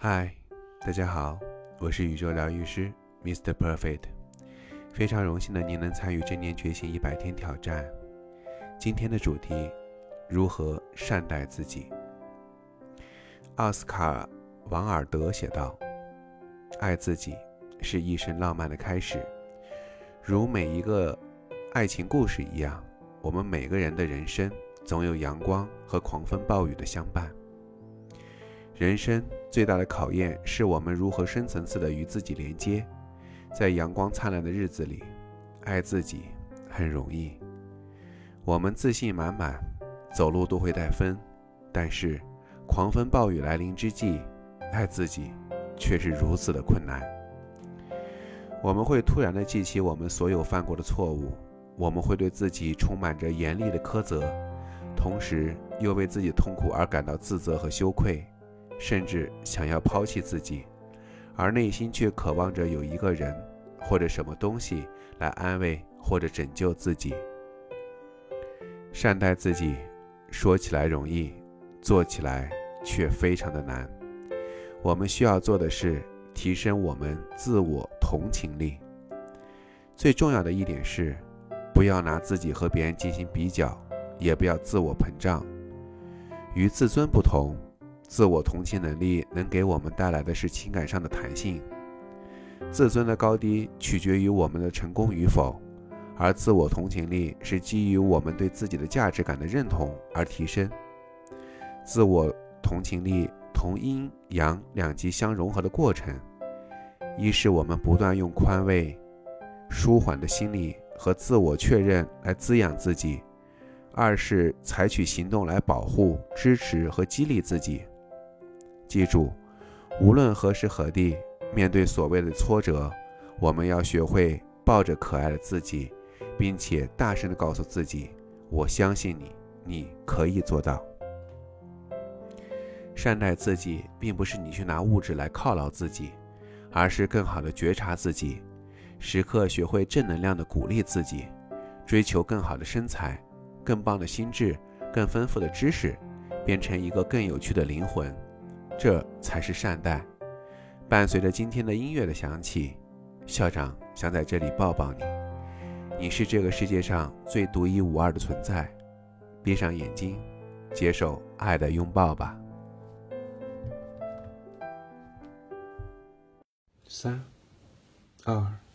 嗨，大家好，我是宇宙疗愈师 Mr. Perfect，非常荣幸的您能参与正念觉醒一百天挑战。今天的主题：如何善待自己。奥斯卡·王尔德写道：“爱自己是一生浪漫的开始，如每一个爱情故事一样，我们每个人的人生总有阳光和狂风暴雨的相伴。”人生最大的考验是我们如何深层次的与自己连接。在阳光灿烂的日子里，爱自己很容易。我们自信满满，走路都会带风。但是，狂风暴雨来临之际，爱自己却是如此的困难。我们会突然的记起我们所有犯过的错误，我们会对自己充满着严厉的苛责，同时又为自己痛苦而感到自责和羞愧。甚至想要抛弃自己，而内心却渴望着有一个人或者什么东西来安慰或者拯救自己。善待自己，说起来容易，做起来却非常的难。我们需要做的是提升我们自我同情力。最重要的一点是，不要拿自己和别人进行比较，也不要自我膨胀。与自尊不同。自我同情能力能给我们带来的是情感上的弹性。自尊的高低取决于我们的成功与否，而自我同情力是基于我们对自己的价值感的认同而提升。自我同情力同阴阳两极相融合的过程，一是我们不断用宽慰、舒缓的心理和自我确认来滋养自己；二是采取行动来保护、支持和激励自己。记住，无论何时何地，面对所谓的挫折，我们要学会抱着可爱的自己，并且大声地告诉自己：“我相信你，你可以做到。”善待自己，并不是你去拿物质来犒劳自己，而是更好地觉察自己，时刻学会正能量地鼓励自己，追求更好的身材、更棒的心智、更丰富的知识，变成一个更有趣的灵魂。这才是善待。伴随着今天的音乐的响起，校长想在这里抱抱你。你是这个世界上最独一无二的存在。闭上眼睛，接受爱的拥抱吧。三、二。